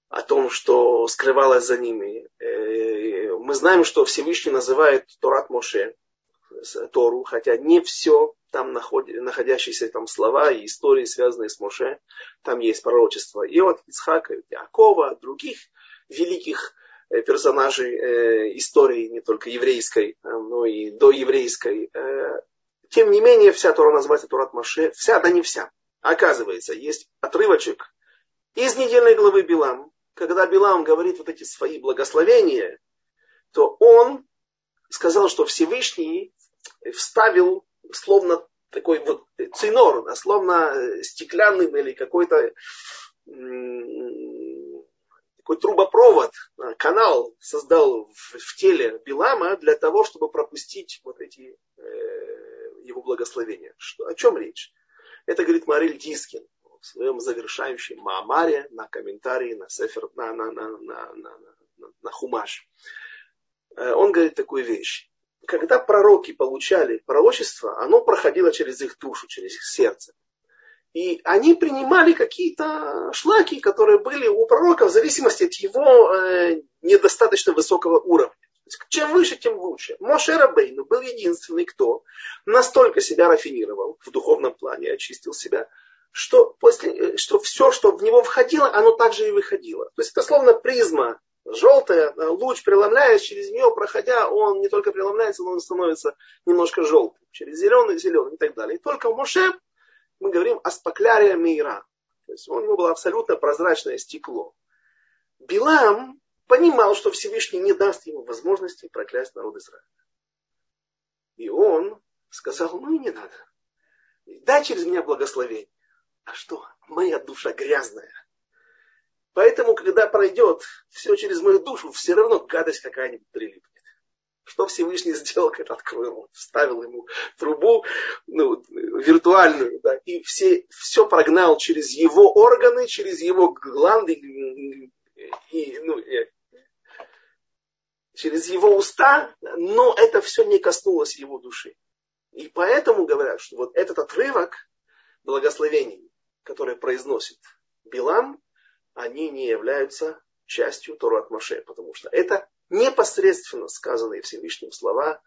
о том, что скрывалось за ними. Э, мы знаем, что Всевышний называет Торат Моше, Тору, хотя не все там находящиеся там слова и истории, связанные с Моше, там есть пророчество и от Ицхака, и от Якова, других великих э, персонажей э, истории, не только еврейской, но и доеврейской. Тем не менее, вся Тора называется Торат Моше, вся, да не вся. Оказывается, есть отрывочек из недельной главы Билам, когда Билам говорит вот эти свои благословения, то он сказал, что Всевышний вставил словно такой вот цинор, словно э, стеклянный или какой-то такой трубопровод, а, канал создал в, в теле Билама для того, чтобы пропустить вот эти э, его благословения. Что, о чем речь? Это говорит Мариль Дискин в своем завершающем Маамаре на комментарии на Сефер, на, на, на, на, на, на, на Хумаш. Э, он говорит такую вещь когда пророки получали пророчество, оно проходило через их душу, через их сердце. И они принимали какие-то шлаки, которые были у пророка в зависимости от его э, недостаточно высокого уровня. Чем выше, тем лучше. Моше Рабейну был единственный, кто настолько себя рафинировал в духовном плане, очистил себя, что, после, э, что все, что в него входило, оно также и выходило. То есть это словно призма желтая, э, луч преломляясь через нее, проходя, он не только преломляется, но он становится немножко желтым. Через зеленый, зеленый и так далее. И только Моше мы говорим о споклярия мира. То есть у него было абсолютно прозрачное стекло. Билам понимал, что Всевышний не даст ему возможности проклясть народ Израиля. И он сказал, ну и не надо. Дай через меня благословение. А что? Моя душа грязная. Поэтому, когда пройдет все через мою душу, все равно гадость какая-нибудь прилипнет. Что Всевышний сделал, когда открыл? Вставил ему трубу ну, виртуальную, да, и все, все прогнал через его органы, через его гланды, и, ну, и, через его уста, но это все не коснулось его души. И поэтому говорят, что вот этот отрывок благословений, который произносит Билам, они не являются частью Тору от Моше, потому что это непосредственно сказанные Всевышним слова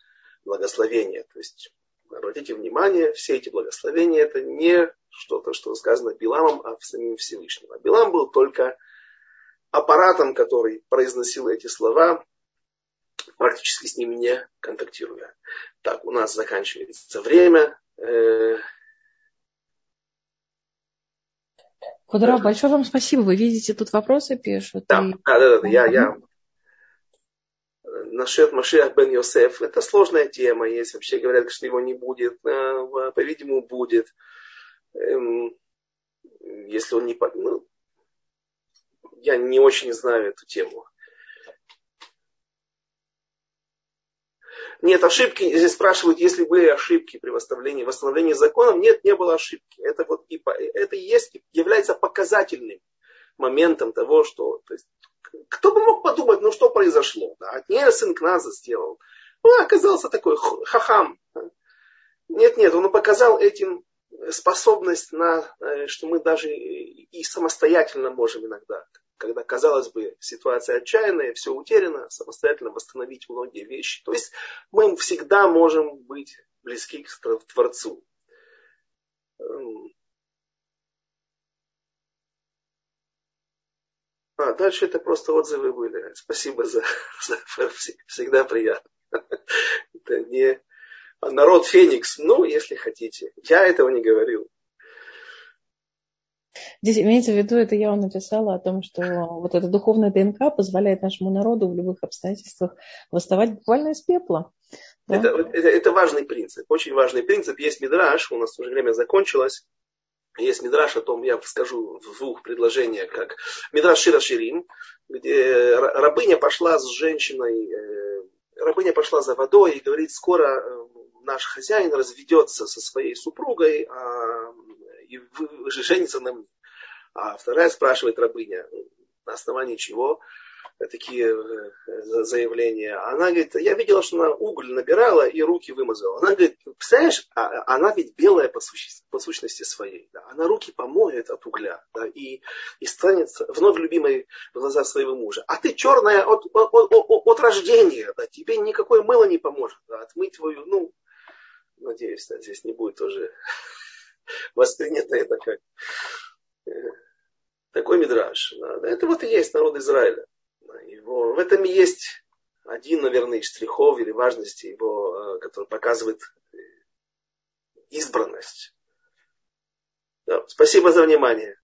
благословения. То есть, обратите внимание, все эти благословения это не что-то, что сказано Биламом, а самим Всевышним. А Билам был только аппаратом, который произносил эти слова, практически с ними не контактируя. Так, у нас заканчивается время. Э, Кудра, большое вам спасибо. Вы видите, тут вопросы пишут. Да, и... да, да, да, я, я. Насчет Машиах бен Йосеф, это сложная тема, есть вообще говорят, что его не будет, по-видимому, будет. Эм, если он не... Ну, я не очень знаю эту тему. Нет, ошибки, здесь спрашивают, если были ошибки при восстановлении, восстановлении законов. Нет, не было ошибки. Это, вот и, это и есть, является показательным моментом того, что... То есть, кто бы мог подумать, ну что произошло? Да? От нее сын Кназа сделал. Ну, оказался такой хахам. Нет, нет, он показал этим способность на, э, что мы даже и самостоятельно можем иногда когда, казалось бы, ситуация отчаянная, все утеряно, самостоятельно восстановить многие вещи. То есть мы всегда можем быть близки к Творцу. А, дальше это просто отзывы были. Спасибо за, <laughs> за всегда приятно. <laughs> Это не народ Феникс, ну, если хотите. Я этого не говорил. Здесь имеется в виду, это я вам написала о том, что вот эта духовная ДНК позволяет нашему народу в любых обстоятельствах восставать буквально из пепла. Да? Это, это, это важный принцип, очень важный принцип. Есть мидраж, у нас уже время закончилось. Есть мидраж о том, я скажу в двух предложениях, как мидраж Шира Ширим, где рабыня пошла с женщиной, э, рабыня пошла за водой и говорит, скоро э, наш хозяин разведется со своей супругой, а и женится на мне. А вторая спрашивает рабыня, на основании чего? Такие э, заявления. Она говорит, я видела, что она уголь набирала и руки вымазала. Она говорит, представляешь, а, она ведь белая по сущности, по сущности своей. Да? Она руки помоет от угля да? и, и станет вновь любимой в глазах своего мужа. А ты черная от, от, от, от рождения. Да? Тебе никакое мыло не поможет. Да? Отмыть твою, ну, надеюсь, да, здесь не будет тоже воспринято это как э, такой мидраж. Да? Это вот и есть народ Израиля. Его, в этом и есть один, наверное, из штрихов или важности его, э, который показывает избранность. Да, спасибо за внимание.